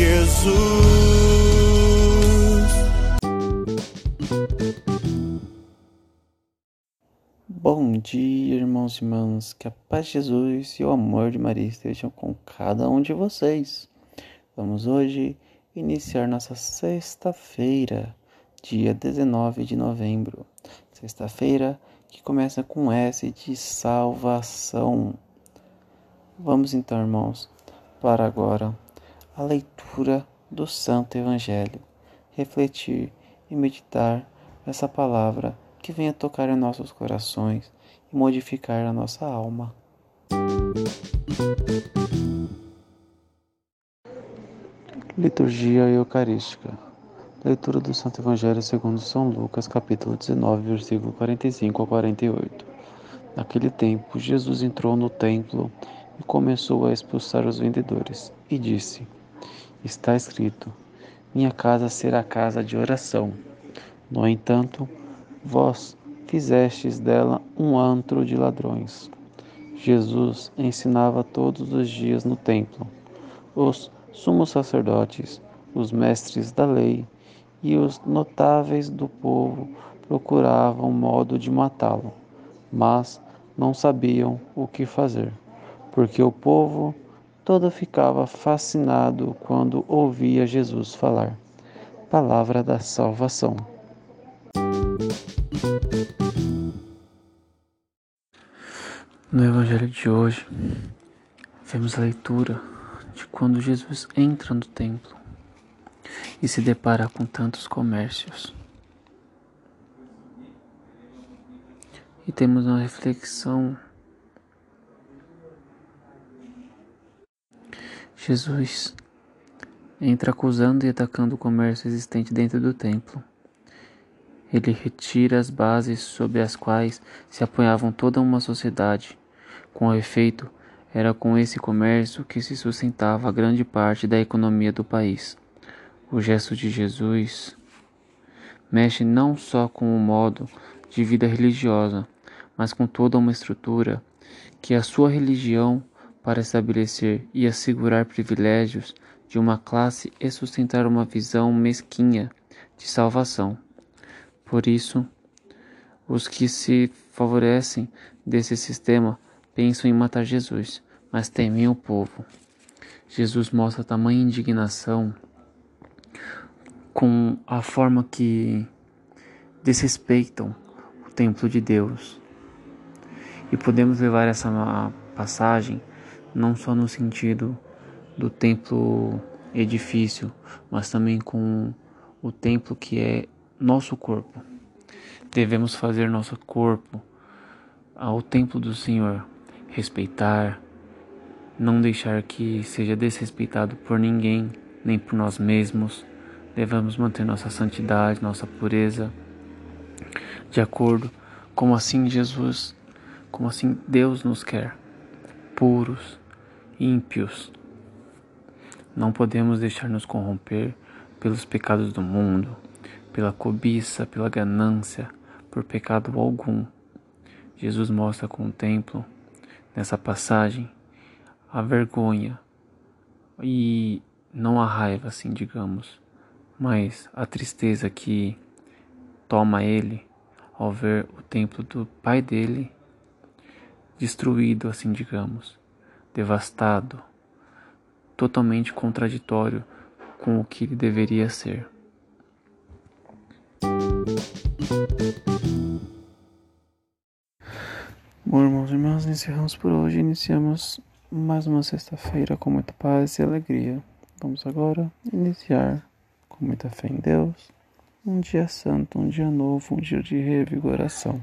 Jesus. Bom dia, irmãos e irmãs. Que a paz de Jesus e o amor de Maria estejam com cada um de vocês. Vamos hoje iniciar nossa sexta-feira, dia 19 de novembro. Sexta-feira que começa com S de salvação. Vamos então, irmãos, para agora a leitura do Santo Evangelho, refletir e meditar essa palavra que venha tocar em nossos corações e modificar a nossa alma. Liturgia Eucarística Leitura do Santo Evangelho segundo São Lucas, capítulo 19, versículo 45 a 48. Naquele tempo, Jesus entrou no templo e começou a expulsar os vendedores, e disse: está escrito: Minha casa será casa de oração. No entanto, vós fizestes dela um antro de ladrões. Jesus ensinava todos os dias no templo. Os sumos sacerdotes, os mestres da lei e os notáveis do povo procuravam modo de matá-lo, mas não sabiam o que fazer, porque o povo todo ficava fascinado quando ouvia Jesus falar. Palavra da salvação. No Evangelho de hoje, vemos a leitura de quando Jesus entra no templo e se depara com tantos comércios. E temos uma reflexão Jesus entra acusando e atacando o comércio existente dentro do templo. Ele retira as bases sobre as quais se apoiavam toda uma sociedade. Com efeito, era com esse comércio que se sustentava grande parte da economia do país. O gesto de Jesus mexe não só com o modo de vida religiosa, mas com toda uma estrutura que a sua religião para estabelecer e assegurar privilégios de uma classe e sustentar uma visão mesquinha de salvação. Por isso, os que se favorecem desse sistema pensam em matar Jesus, mas temem o povo. Jesus mostra tamanha indignação com a forma que desrespeitam o templo de Deus. E podemos levar essa passagem não só no sentido do templo edifício, mas também com o templo que é nosso corpo. Devemos fazer nosso corpo ao templo do Senhor, respeitar, não deixar que seja desrespeitado por ninguém, nem por nós mesmos. Devemos manter nossa santidade, nossa pureza, de acordo como assim Jesus, como assim Deus nos quer, puros, ímpios. Não podemos deixar nos corromper pelos pecados do mundo, pela cobiça, pela ganância, por pecado algum. Jesus mostra com o templo, nessa passagem, a vergonha e não a raiva, assim digamos, mas a tristeza que toma ele ao ver o templo do pai dele destruído, assim digamos devastado, totalmente contraditório com o que ele deveria ser. Bom, irmãos e irmãs, encerramos por hoje. Iniciamos mais uma sexta-feira com muita paz e alegria. Vamos agora iniciar com muita fé em Deus. Um dia santo, um dia novo, um dia de revigoração.